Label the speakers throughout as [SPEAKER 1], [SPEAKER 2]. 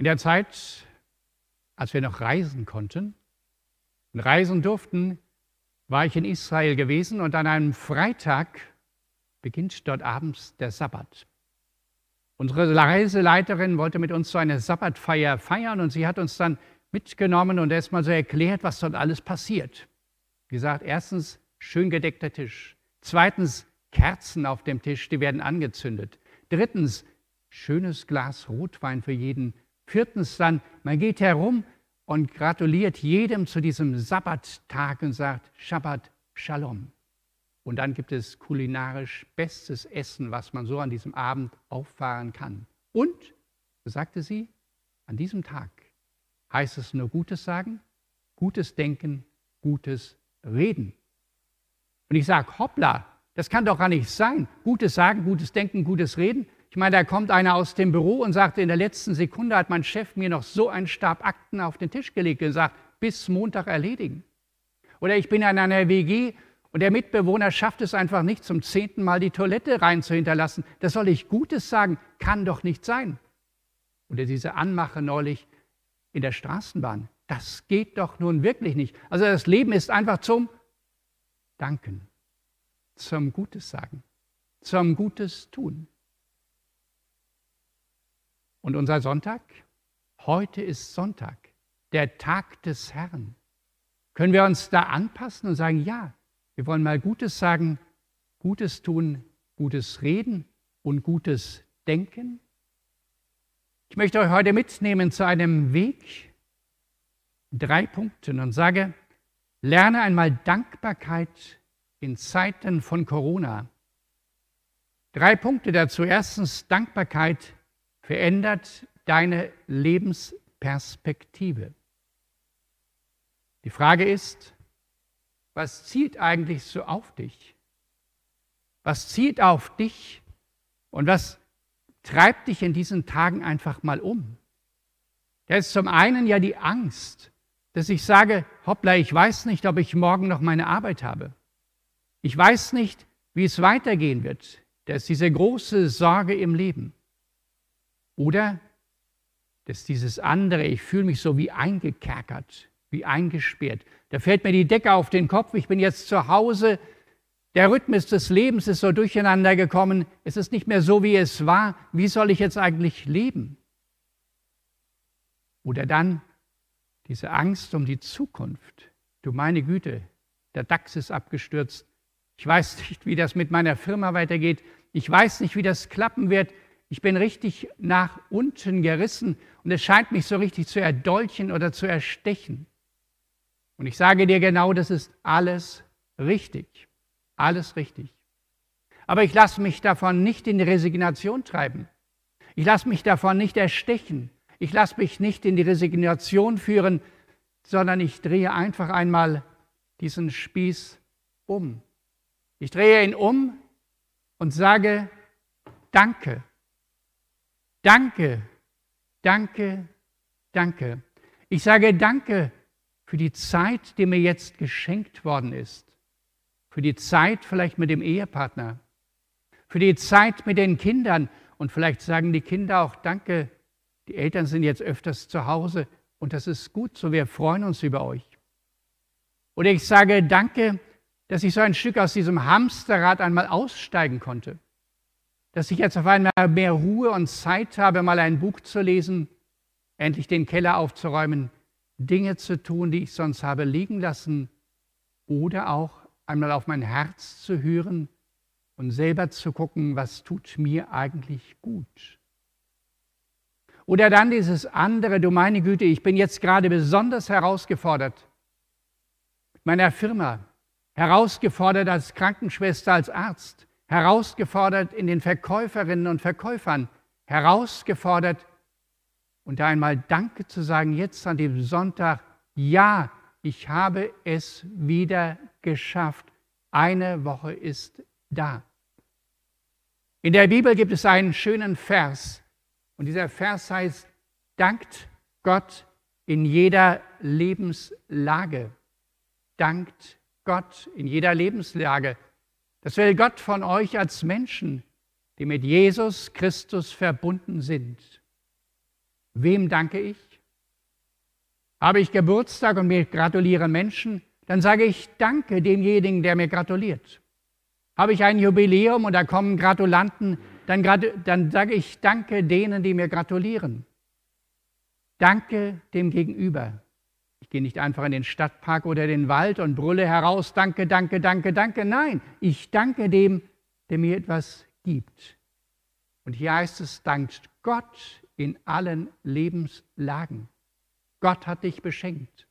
[SPEAKER 1] In der Zeit, als wir noch reisen konnten und reisen durften, war ich in Israel gewesen und an einem Freitag beginnt dort abends der Sabbat. Unsere Reiseleiterin wollte mit uns so eine Sabbatfeier feiern und sie hat uns dann mitgenommen und erstmal so erklärt, was dort alles passiert. Wie gesagt, erstens schön gedeckter Tisch. Zweitens Kerzen auf dem Tisch, die werden angezündet. Drittens schönes Glas Rotwein für jeden. Viertens dann, man geht herum und gratuliert jedem zu diesem Sabbattag und sagt Shabbat Shalom. Und dann gibt es kulinarisch bestes Essen, was man so an diesem Abend auffahren kann. Und, sagte sie, an diesem Tag heißt es nur Gutes sagen, Gutes denken, Gutes reden. Und ich sage, hoppla, das kann doch gar nicht sein. Gutes sagen, Gutes denken, Gutes reden. Ich meine, da kommt einer aus dem Büro und sagt, in der letzten Sekunde hat mein Chef mir noch so einen Stab Akten auf den Tisch gelegt und sagt, bis Montag erledigen. Oder ich bin in einer WG und der Mitbewohner schafft es einfach nicht, zum zehnten Mal die Toilette rein zu hinterlassen. Das soll ich Gutes sagen, kann doch nicht sein. Oder diese Anmache neulich in der Straßenbahn, das geht doch nun wirklich nicht. Also das Leben ist einfach zum Danken, zum Gutes sagen, zum Gutes tun. Und unser Sonntag? Heute ist Sonntag, der Tag des Herrn. Können wir uns da anpassen und sagen, ja, wir wollen mal Gutes sagen, Gutes tun, Gutes reden und Gutes denken? Ich möchte euch heute mitnehmen zu einem Weg, drei Punkten und sage, lerne einmal Dankbarkeit in Zeiten von Corona. Drei Punkte dazu. Erstens, Dankbarkeit verändert deine Lebensperspektive. Die Frage ist, was zielt eigentlich so auf dich? Was zielt auf dich und was treibt dich in diesen Tagen einfach mal um? Da ist zum einen ja die Angst, dass ich sage, hoppla, ich weiß nicht, ob ich morgen noch meine Arbeit habe. Ich weiß nicht, wie es weitergehen wird. Da ist diese große Sorge im Leben. Oder dass dieses andere, ich fühle mich so wie eingekerkert, wie eingesperrt. Da fällt mir die Decke auf den Kopf, ich bin jetzt zu Hause, der Rhythmus des Lebens ist so durcheinander gekommen, es ist nicht mehr so, wie es war. Wie soll ich jetzt eigentlich leben? Oder dann diese Angst um die Zukunft. Du meine Güte, der DAX ist abgestürzt. Ich weiß nicht, wie das mit meiner Firma weitergeht. Ich weiß nicht, wie das klappen wird. Ich bin richtig nach unten gerissen und es scheint mich so richtig zu erdolchen oder zu erstechen. Und ich sage dir genau, das ist alles richtig. Alles richtig. Aber ich lasse mich davon nicht in die Resignation treiben. Ich lasse mich davon nicht erstechen. Ich lasse mich nicht in die Resignation führen, sondern ich drehe einfach einmal diesen Spieß um. Ich drehe ihn um und sage, danke, danke, danke, danke. Ich sage danke für die Zeit, die mir jetzt geschenkt worden ist, für die Zeit vielleicht mit dem Ehepartner, für die Zeit mit den Kindern. Und vielleicht sagen die Kinder auch Danke, die Eltern sind jetzt öfters zu Hause und das ist gut so, wir freuen uns über euch. Oder ich sage Danke, dass ich so ein Stück aus diesem Hamsterrad einmal aussteigen konnte, dass ich jetzt auf einmal mehr Ruhe und Zeit habe, mal ein Buch zu lesen, endlich den Keller aufzuräumen, Dinge zu tun, die ich sonst habe liegen lassen, oder auch einmal auf mein Herz zu hören und selber zu gucken, was tut mir eigentlich gut. Oder dann dieses andere, du meine Güte, ich bin jetzt gerade besonders herausgefordert mit meiner Firma, herausgefordert als Krankenschwester, als Arzt, herausgefordert in den Verkäuferinnen und Verkäufern, herausgefordert und einmal Danke zu sagen, jetzt an dem Sonntag, ja, ich habe es wieder geschafft. Eine Woche ist da. In der Bibel gibt es einen schönen Vers und dieser Vers heißt, dankt Gott in jeder Lebenslage. Dankt Gott in jeder Lebenslage. Das will Gott von euch als Menschen, die mit Jesus Christus verbunden sind. Wem danke ich? Habe ich Geburtstag und mir gratulieren Menschen, dann sage ich Danke demjenigen, der mir gratuliert. Habe ich ein Jubiläum und da kommen Gratulanten, dann, dann sage ich Danke denen, die mir gratulieren. Danke dem Gegenüber. Ich gehe nicht einfach in den Stadtpark oder den Wald und brülle heraus, danke, danke, danke, danke. Nein, ich danke dem, der mir etwas gibt. Und hier heißt es, dankt Gott in allen Lebenslagen. Gott hat dich beschenkt.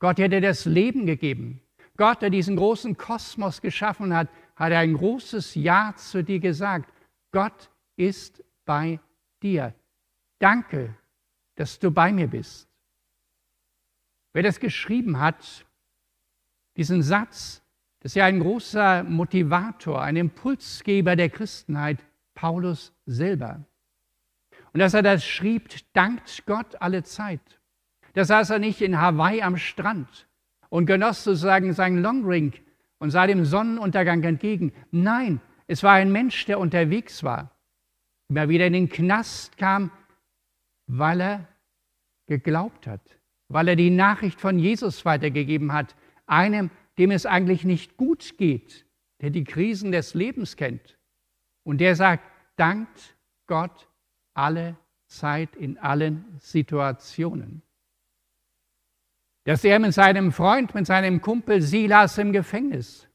[SPEAKER 1] Gott hat dir das Leben gegeben. Gott, der diesen großen Kosmos geschaffen hat, hat ein großes Ja zu dir gesagt. Gott ist bei dir. Danke, dass du bei mir bist. Wer das geschrieben hat, diesen Satz, das ist ja ein großer Motivator, ein Impulsgeber der Christenheit, Paulus selber. Und dass er das schrieb, dankt Gott alle Zeit. Da saß er nicht in Hawaii am Strand und genoss sozusagen seinen Longring und sah dem Sonnenuntergang entgegen. Nein, es war ein Mensch, der unterwegs war, immer wieder in den Knast kam, weil er geglaubt hat, weil er die Nachricht von Jesus weitergegeben hat, einem, dem es eigentlich nicht gut geht, der die Krisen des Lebens kennt. Und der sagt, dankt Gott alle Zeit in allen Situationen. Dass er mit seinem Freund, mit seinem Kumpel Silas im Gefängnis,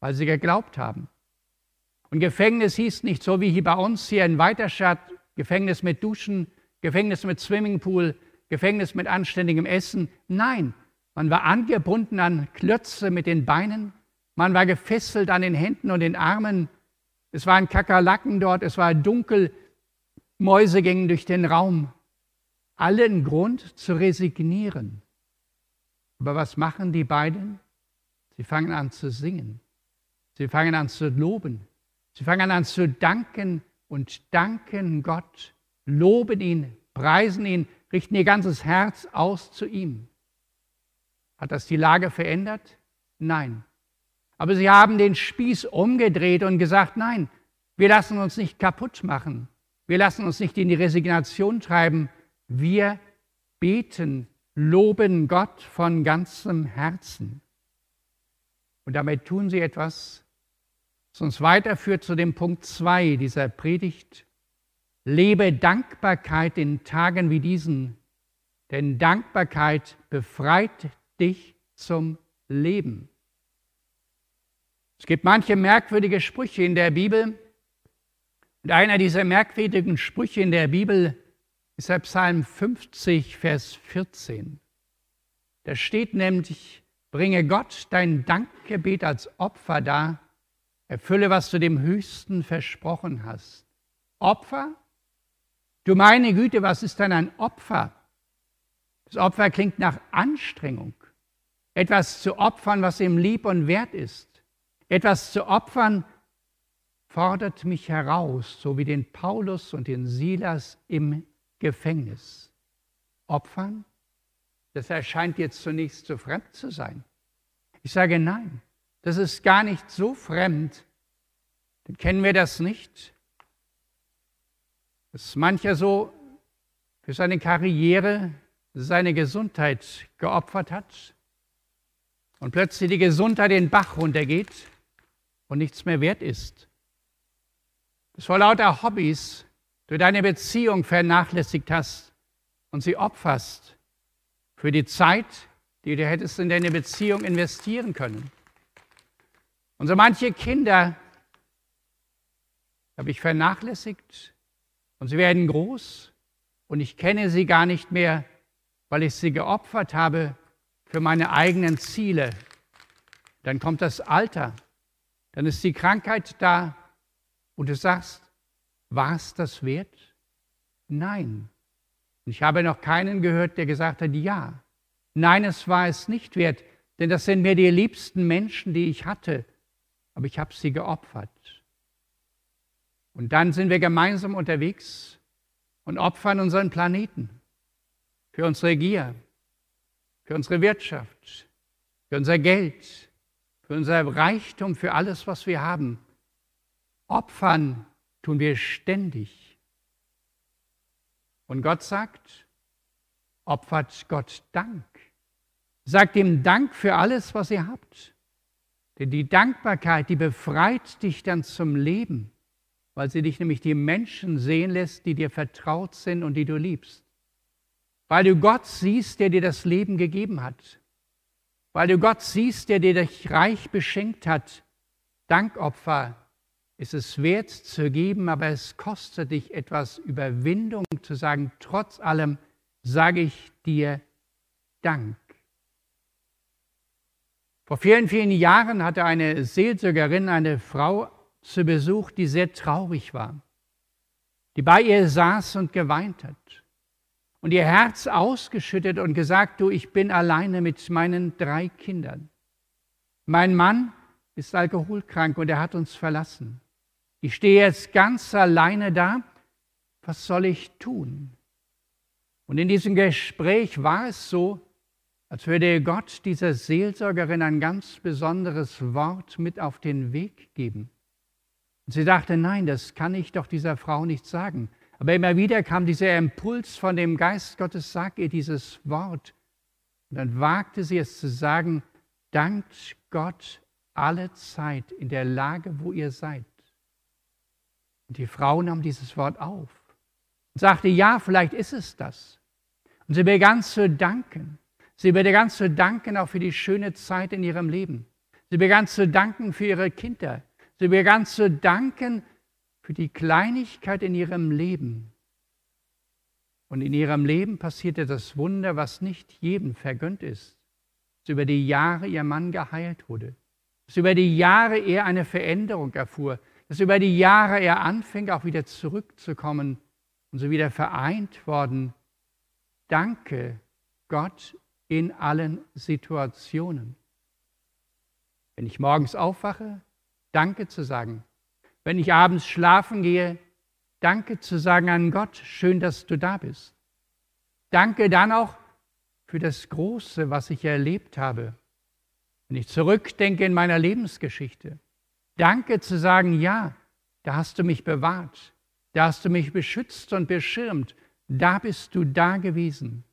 [SPEAKER 1] weil sie geglaubt haben. Und Gefängnis hieß nicht so wie hier bei uns hier in Weiterstadt, Gefängnis mit Duschen, Gefängnis mit Swimmingpool, Gefängnis mit anständigem Essen. Nein, man war angebunden an Klötze mit den Beinen, man war gefesselt an den Händen und den Armen. Es waren Kakerlaken dort, es war dunkel, Mäuse gingen durch den Raum. Allen Grund zu resignieren. Aber was machen die beiden? Sie fangen an zu singen. Sie fangen an zu loben. Sie fangen an zu danken und danken Gott, loben ihn, preisen ihn, richten ihr ganzes Herz aus zu ihm. Hat das die Lage verändert? Nein. Aber sie haben den Spieß umgedreht und gesagt, nein, wir lassen uns nicht kaputt machen. Wir lassen uns nicht in die Resignation treiben. Wir beten, loben Gott von ganzem Herzen. Und damit tun sie etwas, was uns weiterführt zu dem Punkt 2 dieser Predigt. Lebe Dankbarkeit in Tagen wie diesen, denn Dankbarkeit befreit dich zum Leben. Es gibt manche merkwürdige Sprüche in der Bibel, und einer dieser merkwürdigen Sprüche in der Bibel ist der Psalm 50, Vers 14. Da steht nämlich, bringe Gott dein Dankgebet als Opfer dar, erfülle, was du dem Höchsten versprochen hast. Opfer? Du meine Güte, was ist denn ein Opfer? Das Opfer klingt nach Anstrengung. Etwas zu opfern, was ihm lieb und wert ist. Etwas zu opfern, fordert mich heraus, so wie den Paulus und den Silas im Gefängnis. Opfern? Das erscheint jetzt zunächst so fremd zu sein. Ich sage nein, das ist gar nicht so fremd. Dann kennen wir das nicht. Dass mancher so für seine Karriere, seine Gesundheit geopfert hat und plötzlich die Gesundheit den Bach runtergeht und nichts mehr wert ist dass vor lauter Hobbys du deine Beziehung vernachlässigt hast und sie opferst für die Zeit, die du hättest in deine Beziehung investieren können. Und so manche Kinder habe ich vernachlässigt und sie werden groß und ich kenne sie gar nicht mehr, weil ich sie geopfert habe für meine eigenen Ziele. Dann kommt das Alter, dann ist die Krankheit da und du sagst, war es das wert? Nein. Und ich habe noch keinen gehört, der gesagt hat, ja. Nein, es war es nicht wert, denn das sind mir die liebsten Menschen, die ich hatte, aber ich habe sie geopfert. Und dann sind wir gemeinsam unterwegs und opfern unseren Planeten für unsere Gier, für unsere Wirtschaft, für unser Geld, für unser Reichtum, für alles, was wir haben. Opfern tun wir ständig. Und Gott sagt, opfert Gott Dank. Sagt ihm Dank für alles, was ihr habt. Denn die Dankbarkeit, die befreit dich dann zum Leben, weil sie dich nämlich die Menschen sehen lässt, die dir vertraut sind und die du liebst. Weil du Gott siehst, der dir das Leben gegeben hat. Weil du Gott siehst, der dir dich reich beschenkt hat. Dankopfer ist es wert zu geben, aber es kostet dich etwas Überwindung zu sagen, trotz allem sage ich dir Dank. Vor vielen, vielen Jahren hatte eine Seelsorgerin eine Frau zu Besuch, die sehr traurig war, die bei ihr saß und geweint hat und ihr Herz ausgeschüttet und gesagt, du, ich bin alleine mit meinen drei Kindern. Mein Mann ist alkoholkrank und er hat uns verlassen. Ich stehe jetzt ganz alleine da. Was soll ich tun? Und in diesem Gespräch war es so, als würde Gott dieser Seelsorgerin ein ganz besonderes Wort mit auf den Weg geben. Und sie dachte, nein, das kann ich doch dieser Frau nicht sagen. Aber immer wieder kam dieser Impuls von dem Geist Gottes, sag ihr dieses Wort. Und dann wagte sie es zu sagen, dankt Gott alle Zeit in der Lage, wo ihr seid. Und die Frau nahm dieses Wort auf und sagte, ja, vielleicht ist es das. Und sie begann zu danken. Sie begann zu danken auch für die schöne Zeit in ihrem Leben. Sie begann zu danken für ihre Kinder. Sie begann zu danken für die Kleinigkeit in ihrem Leben. Und in ihrem Leben passierte das Wunder, was nicht jedem vergönnt ist, dass über die Jahre ihr Mann geheilt wurde, dass über die Jahre er eine Veränderung erfuhr, dass über die Jahre er anfing, auch wieder zurückzukommen und so wieder vereint worden. Danke Gott in allen Situationen. Wenn ich morgens aufwache, Danke zu sagen. Wenn ich abends schlafen gehe, Danke zu sagen an Gott, schön, dass du da bist. Danke dann auch für das Große, was ich erlebt habe. Wenn ich zurückdenke in meiner Lebensgeschichte, Danke zu sagen, ja, da hast du mich bewahrt, da hast du mich beschützt und beschirmt, da bist du da gewesen.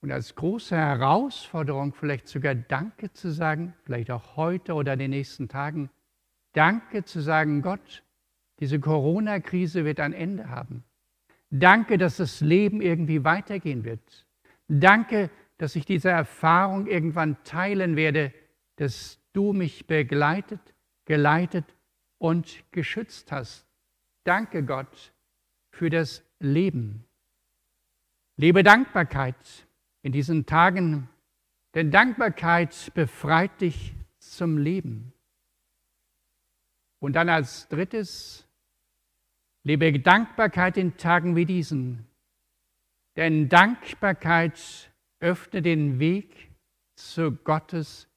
[SPEAKER 1] Und als große Herausforderung vielleicht sogar Danke zu sagen, vielleicht auch heute oder in den nächsten Tagen, Danke zu sagen, Gott, diese Corona-Krise wird ein Ende haben. Danke, dass das Leben irgendwie weitergehen wird. Danke, dass ich diese Erfahrung irgendwann teilen werde, dass du mich begleitet geleitet und geschützt hast. Danke Gott für das Leben. Lebe Dankbarkeit in diesen Tagen, denn Dankbarkeit befreit dich zum Leben. Und dann als drittes, lebe Dankbarkeit in Tagen wie diesen, denn Dankbarkeit öffnet den Weg zu Gottes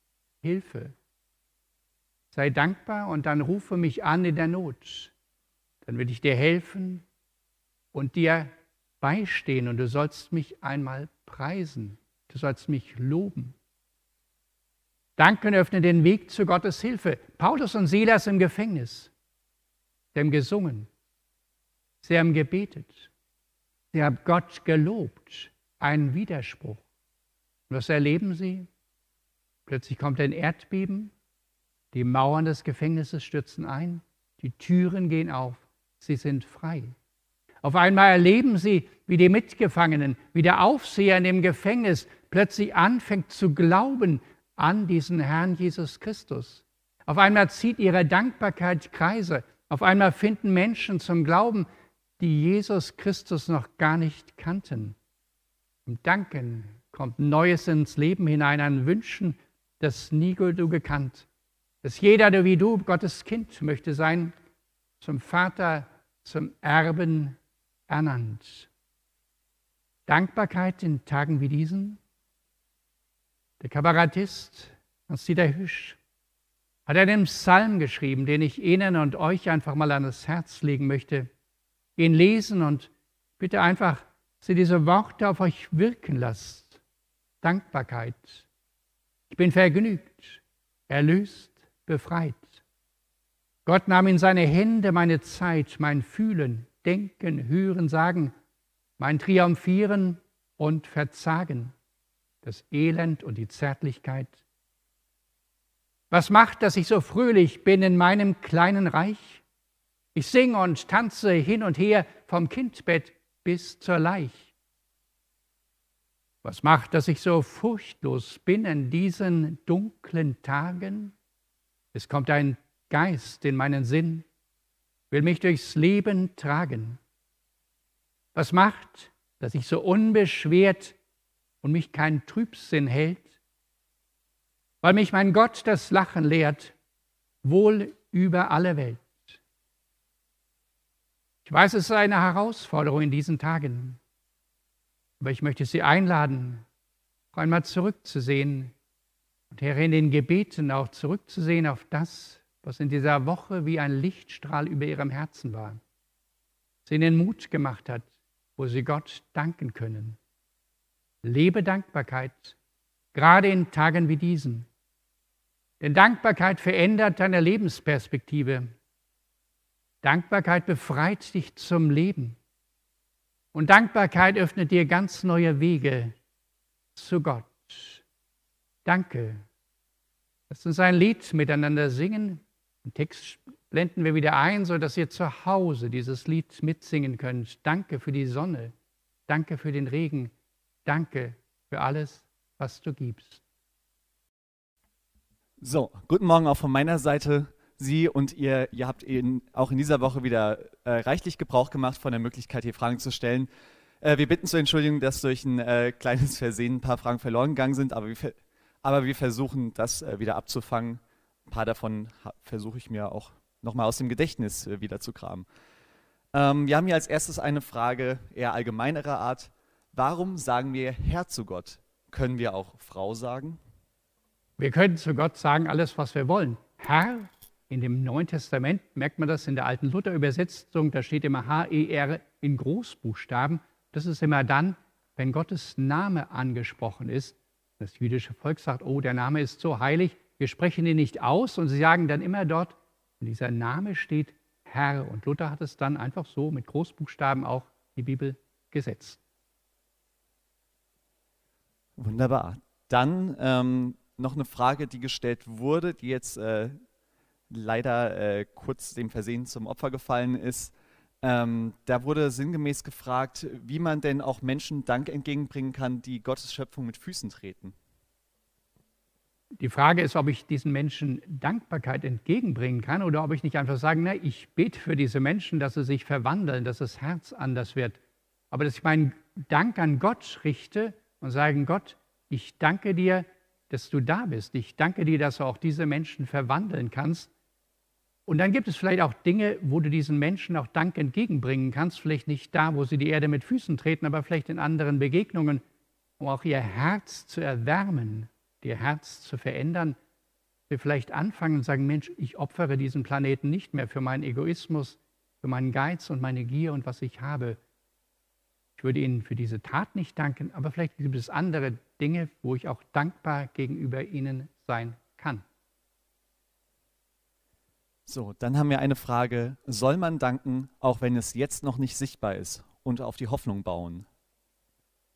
[SPEAKER 1] Hilfe. Sei dankbar und dann rufe mich an in der Not. Dann will ich dir helfen und dir beistehen und du sollst mich einmal preisen. Du sollst mich loben. Danken öffnet den Weg zu Gottes Hilfe. Paulus und Silas im Gefängnis. Sie haben gesungen. Sie haben gebetet. Sie haben Gott gelobt. Ein Widerspruch. Und was erleben sie? Plötzlich kommt ein Erdbeben die Mauern des Gefängnisses stürzen ein, die Türen gehen auf, sie sind frei. Auf einmal erleben sie, wie die Mitgefangenen, wie der Aufseher in dem Gefängnis plötzlich anfängt zu glauben an diesen Herrn Jesus Christus. Auf einmal zieht ihre Dankbarkeit Kreise. Auf einmal finden Menschen zum Glauben, die Jesus Christus noch gar nicht kannten. Im Danken kommt Neues ins Leben hinein, an Wünschen, das nie du gekannt dass jeder, der wie du Gottes Kind möchte sein, zum Vater, zum Erben ernannt. Dankbarkeit in Tagen wie diesen. Der Kabarettist Hans-Dieter Hüsch hat einen Psalm geschrieben, den ich Ihnen und euch einfach mal an das Herz legen möchte. Ihn lesen und bitte einfach, dass ihr diese Worte auf euch wirken lasst. Dankbarkeit. Ich bin vergnügt, erlöst, befreit. Gott nahm in seine Hände meine Zeit, mein Fühlen, Denken, Hören, Sagen. mein Triumphieren und Verzagen, das Elend und die Zärtlichkeit. Was macht, dass ich so fröhlich bin in meinem kleinen Reich? Ich singe und tanze hin und her vom Kindbett bis zur Leich. Was macht, dass ich so furchtlos bin in diesen dunklen Tagen? Es kommt ein Geist in meinen Sinn, will mich durchs Leben tragen. Was macht, dass ich so unbeschwert und mich kein Trübsinn hält? Weil mich mein Gott das Lachen lehrt, wohl über alle Welt. Ich weiß, es ist eine Herausforderung in diesen Tagen, aber ich möchte Sie einladen, auch einmal zurückzusehen und Herr, in den Gebeten auch zurückzusehen auf das, was in dieser Woche wie ein Lichtstrahl über Ihrem Herzen war, sie Ihnen Mut gemacht hat, wo Sie Gott danken können. Lebe Dankbarkeit, gerade in Tagen wie diesen. Denn Dankbarkeit verändert deine Lebensperspektive. Dankbarkeit befreit dich zum Leben. Und Dankbarkeit öffnet dir ganz neue Wege zu Gott. Danke. Lass uns ein Lied miteinander singen. Den Text blenden wir wieder ein, sodass ihr zu Hause dieses Lied mitsingen könnt. Danke für die Sonne. Danke für den Regen. Danke für alles, was du gibst.
[SPEAKER 2] So, guten Morgen auch von meiner Seite. Sie und ihr, ihr habt in, auch in dieser Woche wieder äh, reichlich Gebrauch gemacht von der Möglichkeit, hier Fragen zu stellen. Äh, wir bitten zur Entschuldigung, dass durch ein äh, kleines Versehen ein paar Fragen verloren gegangen sind, aber wir, aber wir versuchen, das äh, wieder abzufangen. Ein paar davon versuche ich mir auch nochmal aus dem Gedächtnis äh, wieder zu kramen. Ähm, wir haben hier als erstes eine Frage eher allgemeinerer Art. Warum sagen wir Herr zu Gott? Können wir auch Frau sagen?
[SPEAKER 1] Wir können zu Gott sagen alles, was wir wollen. Herr in dem Neuen Testament merkt man das in der alten Luther-Übersetzung, da steht immer H-E-R in Großbuchstaben. Das ist immer dann, wenn Gottes Name angesprochen ist. Das jüdische Volk sagt, oh, der Name ist so heilig, wir sprechen ihn nicht aus und sie sagen dann immer dort, und dieser Name steht Herr. Und Luther hat es dann einfach so mit Großbuchstaben auch in die Bibel gesetzt.
[SPEAKER 2] Wunderbar. Dann ähm, noch eine Frage, die gestellt wurde, die jetzt äh, leider äh, kurz dem Versehen zum Opfer gefallen ist. Ähm, da wurde sinngemäß gefragt, wie man denn auch Menschen Dank entgegenbringen kann, die Gottes Schöpfung mit Füßen treten.
[SPEAKER 1] Die Frage ist, ob ich diesen Menschen Dankbarkeit entgegenbringen kann oder ob ich nicht einfach sagen, na, ich bete für diese Menschen, dass sie sich verwandeln, dass das Herz anders wird. Aber dass ich meinen Dank an Gott richte und sage, Gott, ich danke dir, dass du da bist. Ich danke dir, dass du auch diese Menschen verwandeln kannst. Und dann gibt es vielleicht auch Dinge, wo du diesen Menschen auch Dank entgegenbringen kannst. Vielleicht nicht da, wo sie die Erde mit Füßen treten, aber vielleicht in anderen Begegnungen, um auch ihr Herz zu erwärmen, ihr Herz zu verändern. Wir vielleicht anfangen und sagen, Mensch, ich opfere diesen Planeten nicht mehr für meinen Egoismus, für meinen Geiz und meine Gier und was ich habe. Ich würde Ihnen für diese Tat nicht danken, aber vielleicht gibt es andere Dinge, wo ich auch dankbar gegenüber Ihnen sein kann.
[SPEAKER 2] So, dann haben wir eine Frage. Soll man danken, auch wenn es jetzt noch nicht sichtbar ist und auf die Hoffnung bauen?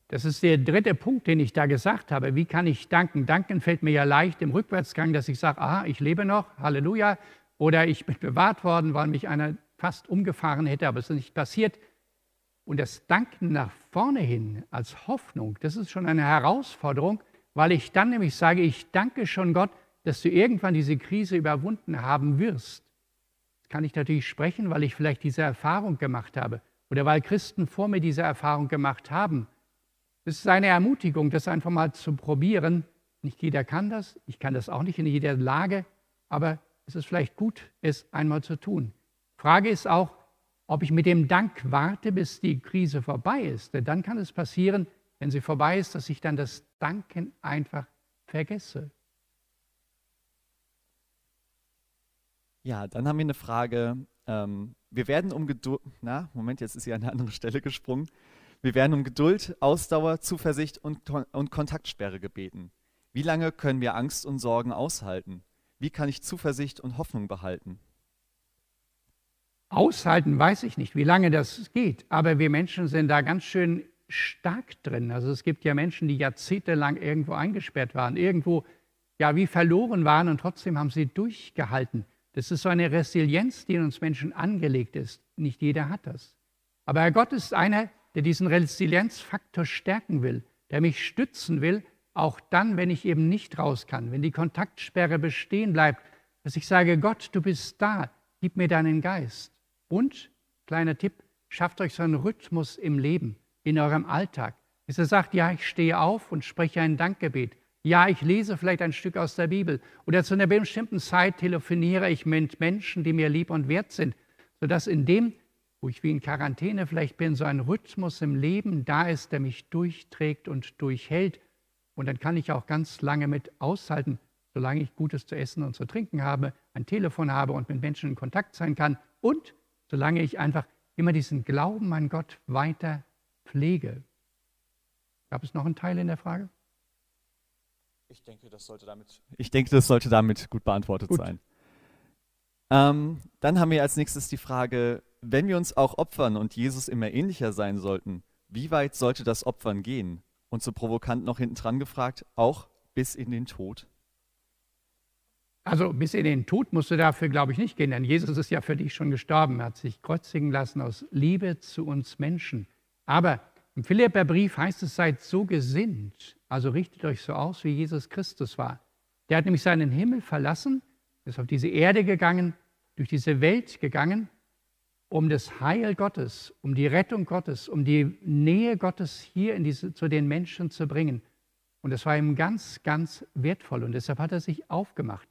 [SPEAKER 1] Das ist der dritte Punkt, den ich da gesagt habe. Wie kann ich danken? Danken fällt mir ja leicht im Rückwärtsgang, dass ich sage, aha, ich lebe noch, Halleluja. Oder ich bin bewahrt worden, weil mich einer fast umgefahren hätte, aber es ist nicht passiert. Und das Danken nach vorne hin als Hoffnung, das ist schon eine Herausforderung, weil ich dann nämlich sage, ich danke schon Gott, dass du irgendwann diese Krise überwunden haben wirst. Das kann ich natürlich sprechen, weil ich vielleicht diese Erfahrung gemacht habe oder weil Christen vor mir diese Erfahrung gemacht haben. Es ist eine Ermutigung, das einfach mal zu probieren. Nicht jeder kann das, ich kann das auch nicht in jeder Lage, aber es ist vielleicht gut, es einmal zu tun. Frage ist auch, ob ich mit dem Dank warte, bis die Krise vorbei ist. Denn dann kann es passieren, wenn sie vorbei ist, dass ich dann das Danken einfach vergesse.
[SPEAKER 2] Ja, dann haben wir eine Frage. Ähm, wir werden um Geduld, na, Moment, jetzt ist sie an eine andere Stelle gesprungen. Wir werden um Geduld, Ausdauer, Zuversicht und, und Kontaktsperre gebeten. Wie lange können wir Angst und Sorgen aushalten? Wie kann ich Zuversicht und Hoffnung behalten?
[SPEAKER 1] Aushalten weiß ich nicht, wie lange das geht, aber wir Menschen sind da ganz schön stark drin. Also es gibt ja Menschen, die jahrzehntelang irgendwo eingesperrt waren, irgendwo ja wie verloren waren und trotzdem haben sie durchgehalten. Das ist so eine Resilienz, die in uns Menschen angelegt ist. Nicht jeder hat das. Aber Herr Gott ist einer, der diesen Resilienzfaktor stärken will, der mich stützen will, auch dann, wenn ich eben nicht raus kann, wenn die Kontaktsperre bestehen bleibt, dass ich sage, Gott, du bist da, gib mir deinen Geist. Und, kleiner Tipp, schafft euch so einen Rhythmus im Leben, in eurem Alltag. Dass ihr sagt, ja, ich stehe auf und spreche ein Dankgebet. Ja, ich lese vielleicht ein Stück aus der Bibel. Oder zu einer bestimmten Zeit telefoniere ich mit Menschen, die mir lieb und wert sind, sodass in dem, wo ich wie in Quarantäne vielleicht bin, so ein Rhythmus im Leben da ist, der mich durchträgt und durchhält. Und dann kann ich auch ganz lange mit aushalten, solange ich Gutes zu essen und zu trinken habe, ein Telefon habe und mit Menschen in Kontakt sein kann und solange ich einfach immer diesen Glauben an Gott weiter pflege. Gab es noch einen Teil in der Frage?
[SPEAKER 2] Ich denke, das sollte damit, ich denke, das sollte damit gut beantwortet gut. sein. Ähm, dann haben wir als nächstes die Frage, wenn wir uns auch opfern und Jesus immer ähnlicher sein sollten, wie weit sollte das Opfern gehen? Und so provokant noch hinten dran gefragt, auch bis in den Tod?
[SPEAKER 1] Also bis in den Tod musst du dafür, glaube ich, nicht gehen, denn Jesus ist ja für dich schon gestorben. Er hat sich kreuzigen lassen aus Liebe zu uns Menschen. Aber im Philipperbrief heißt es, seid so gesinnt, also richtet euch so aus, wie Jesus Christus war. Der hat nämlich seinen Himmel verlassen, ist auf diese Erde gegangen, durch diese Welt gegangen, um das Heil Gottes, um die Rettung Gottes, um die Nähe Gottes hier diese, zu den Menschen zu bringen. Und das war ihm ganz, ganz wertvoll. Und deshalb hat er sich aufgemacht.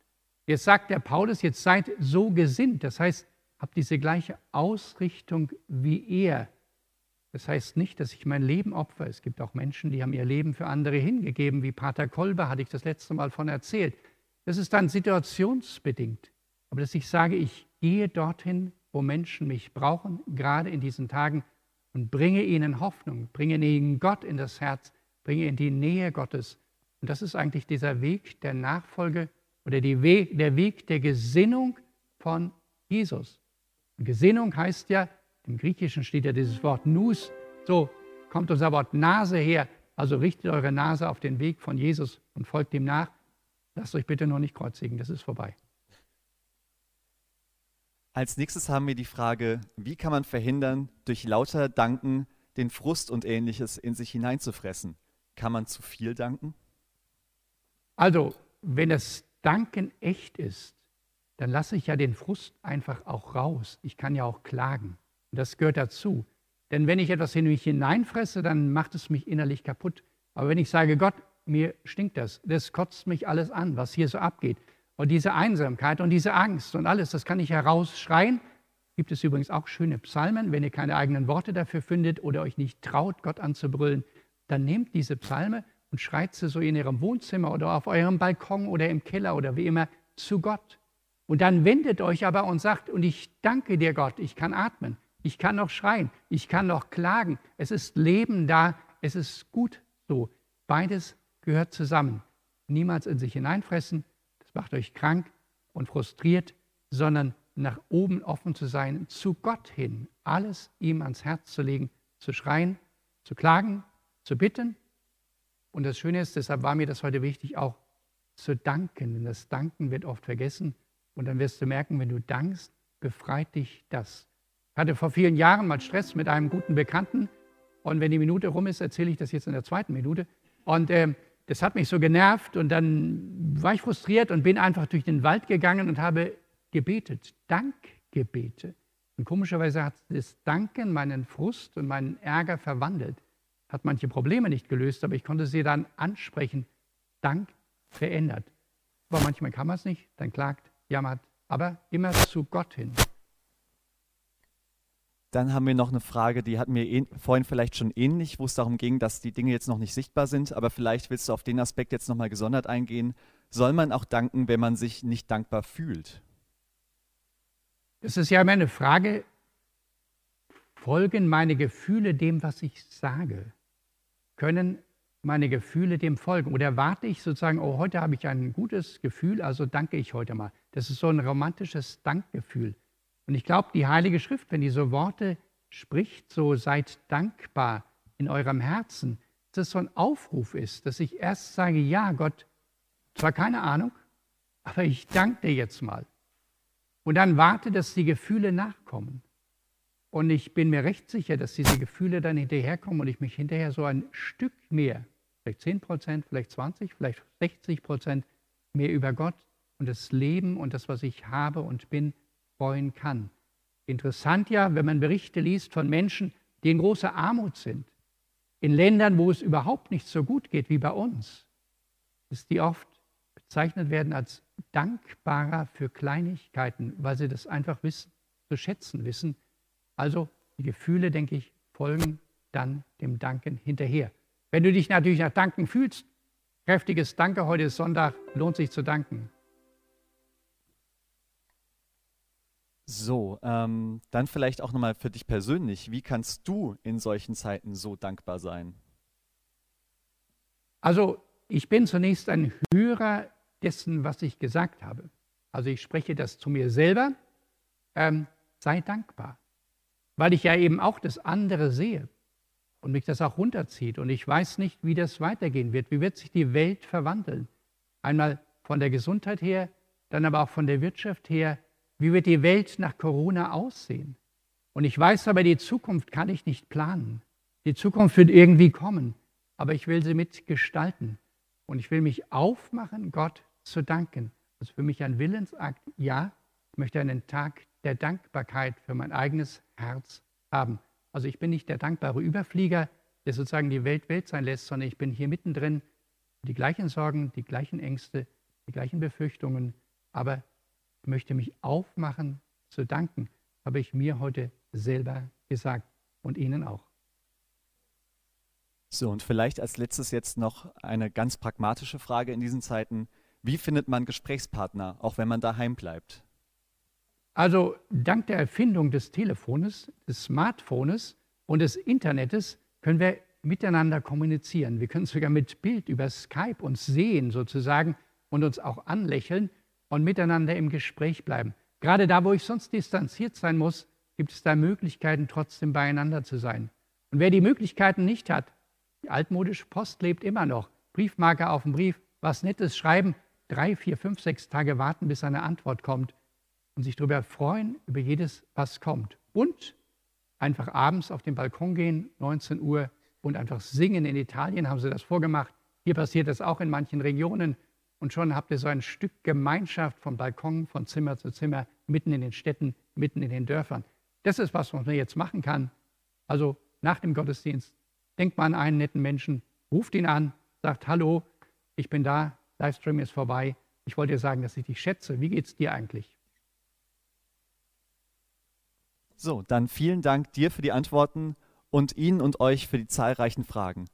[SPEAKER 1] Jetzt sagt der Paulus, jetzt seid so gesinnt. Das heißt, habt diese gleiche Ausrichtung wie er. Das heißt nicht, dass ich mein Leben opfer. Es gibt auch Menschen, die haben ihr Leben für andere hingegeben, wie Pater Kolber, hatte ich das letzte Mal von erzählt. Das ist dann situationsbedingt. Aber dass ich sage, ich gehe dorthin, wo Menschen mich brauchen, gerade in diesen Tagen, und bringe ihnen Hoffnung, bringe ihnen Gott in das Herz, bringe in die Nähe Gottes. Und das ist eigentlich dieser Weg der Nachfolge oder Weg, der Weg der Gesinnung von Jesus. Und Gesinnung heißt ja, im Griechischen steht ja dieses Wort Nus, so kommt unser Wort Nase her. Also richtet eure Nase auf den Weg von Jesus und folgt ihm nach. Lasst euch bitte noch nicht kreuzigen, das ist vorbei.
[SPEAKER 2] Als nächstes haben wir die Frage, wie kann man verhindern, durch lauter Danken den Frust und ähnliches in sich hineinzufressen? Kann man zu viel danken?
[SPEAKER 1] Also, wenn das Danken echt ist, dann lasse ich ja den Frust einfach auch raus. Ich kann ja auch klagen. Und das gehört dazu. Denn wenn ich etwas in mich hineinfresse, dann macht es mich innerlich kaputt. Aber wenn ich sage, Gott, mir stinkt das, das kotzt mich alles an, was hier so abgeht. Und diese Einsamkeit und diese Angst und alles, das kann ich herausschreien. Gibt es übrigens auch schöne Psalmen. Wenn ihr keine eigenen Worte dafür findet oder euch nicht traut, Gott anzubrüllen, dann nehmt diese Psalme und schreit sie so in ihrem Wohnzimmer oder auf eurem Balkon oder im Keller oder wie immer zu Gott. Und dann wendet euch aber und sagt, und ich danke dir Gott, ich kann atmen, ich kann noch schreien, ich kann noch klagen, es ist Leben da, es ist gut so. Beides gehört zusammen. Niemals in sich hineinfressen, das macht euch krank und frustriert, sondern nach oben offen zu sein, zu Gott hin, alles ihm ans Herz zu legen, zu schreien, zu klagen, zu bitten und das Schöne ist, deshalb war mir das heute wichtig, auch zu danken. Denn das Danken wird oft vergessen. Und dann wirst du merken, wenn du dankst, befreit dich das. Ich hatte vor vielen Jahren mal Stress mit einem guten Bekannten. Und wenn die Minute rum ist, erzähle ich das jetzt in der zweiten Minute. Und äh, das hat mich so genervt. Und dann war ich frustriert und bin einfach durch den Wald gegangen und habe gebetet. Dankgebete. Und komischerweise hat das Danken meinen Frust und meinen Ärger verwandelt hat manche Probleme nicht gelöst, aber ich konnte sie dann ansprechen. Dank verändert. Aber manchmal kann man es nicht, dann klagt, jammert, aber immer zu Gott hin.
[SPEAKER 2] Dann haben wir noch eine Frage, die hatten wir vorhin vielleicht schon ähnlich, wo es darum ging, dass die Dinge jetzt noch nicht sichtbar sind, aber vielleicht willst du auf den Aspekt jetzt nochmal gesondert eingehen. Soll man auch danken, wenn man sich nicht dankbar fühlt?
[SPEAKER 1] Das ist ja immer eine Frage, folgen meine Gefühle dem, was ich sage? können meine Gefühle dem folgen? Oder erwarte ich sozusagen, oh, heute habe ich ein gutes Gefühl, also danke ich heute mal. Das ist so ein romantisches Dankgefühl. Und ich glaube, die Heilige Schrift, wenn die so Worte spricht, so seid dankbar in eurem Herzen, dass es so ein Aufruf ist, dass ich erst sage, ja, Gott, zwar keine Ahnung, aber ich danke dir jetzt mal. Und dann warte, dass die Gefühle nachkommen. Und ich bin mir recht sicher, dass diese Gefühle dann hinterherkommen und ich mich hinterher so ein Stück mehr, vielleicht 10 Prozent, vielleicht 20, vielleicht 60 Prozent mehr über Gott und das Leben und das, was ich habe und bin, freuen kann. Interessant ja, wenn man Berichte liest von Menschen, die in großer Armut sind, in Ländern, wo es überhaupt nicht so gut geht wie bei uns, dass die oft bezeichnet werden als dankbarer für Kleinigkeiten, weil sie das einfach wissen, zu schätzen wissen. Also die Gefühle, denke ich, folgen dann dem Danken hinterher. Wenn du dich natürlich nach Danken fühlst, kräftiges Danke, heute ist Sonntag, lohnt sich zu danken.
[SPEAKER 2] So, ähm, dann vielleicht auch nochmal für dich persönlich. Wie kannst du in solchen Zeiten so dankbar sein?
[SPEAKER 1] Also, ich bin zunächst ein Hörer dessen, was ich gesagt habe. Also, ich spreche das zu mir selber. Ähm, sei dankbar, weil ich ja eben auch das andere sehe und mich das auch runterzieht. Und ich weiß nicht, wie das weitergehen wird. Wie wird sich die Welt verwandeln? Einmal von der Gesundheit her, dann aber auch von der Wirtschaft her wie wird die Welt nach Corona aussehen? Und ich weiß aber, die Zukunft kann ich nicht planen. Die Zukunft wird irgendwie kommen, aber ich will sie mitgestalten. Und ich will mich aufmachen, Gott zu danken. Das ist für mich ein Willensakt. Ja, ich möchte einen Tag der Dankbarkeit für mein eigenes Herz haben. Also ich bin nicht der dankbare Überflieger, der sozusagen die Welt Welt sein lässt, sondern ich bin hier mittendrin. Die gleichen Sorgen, die gleichen Ängste, die gleichen Befürchtungen, aber möchte mich aufmachen zu danken, habe ich mir heute selber gesagt und Ihnen auch.
[SPEAKER 2] So, und vielleicht als letztes jetzt noch eine ganz pragmatische Frage in diesen Zeiten. Wie findet man Gesprächspartner, auch wenn man daheim bleibt?
[SPEAKER 1] Also dank der Erfindung des Telefones, des Smartphones und des Internets können wir miteinander kommunizieren. Wir können sogar mit Bild über Skype uns sehen sozusagen und uns auch anlächeln und miteinander im Gespräch bleiben. Gerade da, wo ich sonst distanziert sein muss, gibt es da Möglichkeiten, trotzdem beieinander zu sein. Und wer die Möglichkeiten nicht hat, die altmodische Post lebt immer noch. Briefmarke auf dem Brief, was Nettes schreiben, drei, vier, fünf, sechs Tage warten, bis eine Antwort kommt und sich darüber freuen, über jedes, was kommt. Und einfach abends auf den Balkon gehen, 19 Uhr, und einfach singen. In Italien haben sie das vorgemacht. Hier passiert das auch in manchen Regionen. Und schon habt ihr so ein Stück Gemeinschaft von Balkon, von Zimmer zu Zimmer, mitten in den Städten, mitten in den Dörfern. Das ist was, was man jetzt machen kann. Also nach dem Gottesdienst, denkt mal an einen netten Menschen, ruft ihn an, sagt, hallo, ich bin da, Livestream ist vorbei. Ich wollte dir sagen, dass ich dich schätze. Wie geht es dir eigentlich?
[SPEAKER 2] So, dann vielen Dank dir für die Antworten und Ihnen und euch für die zahlreichen Fragen.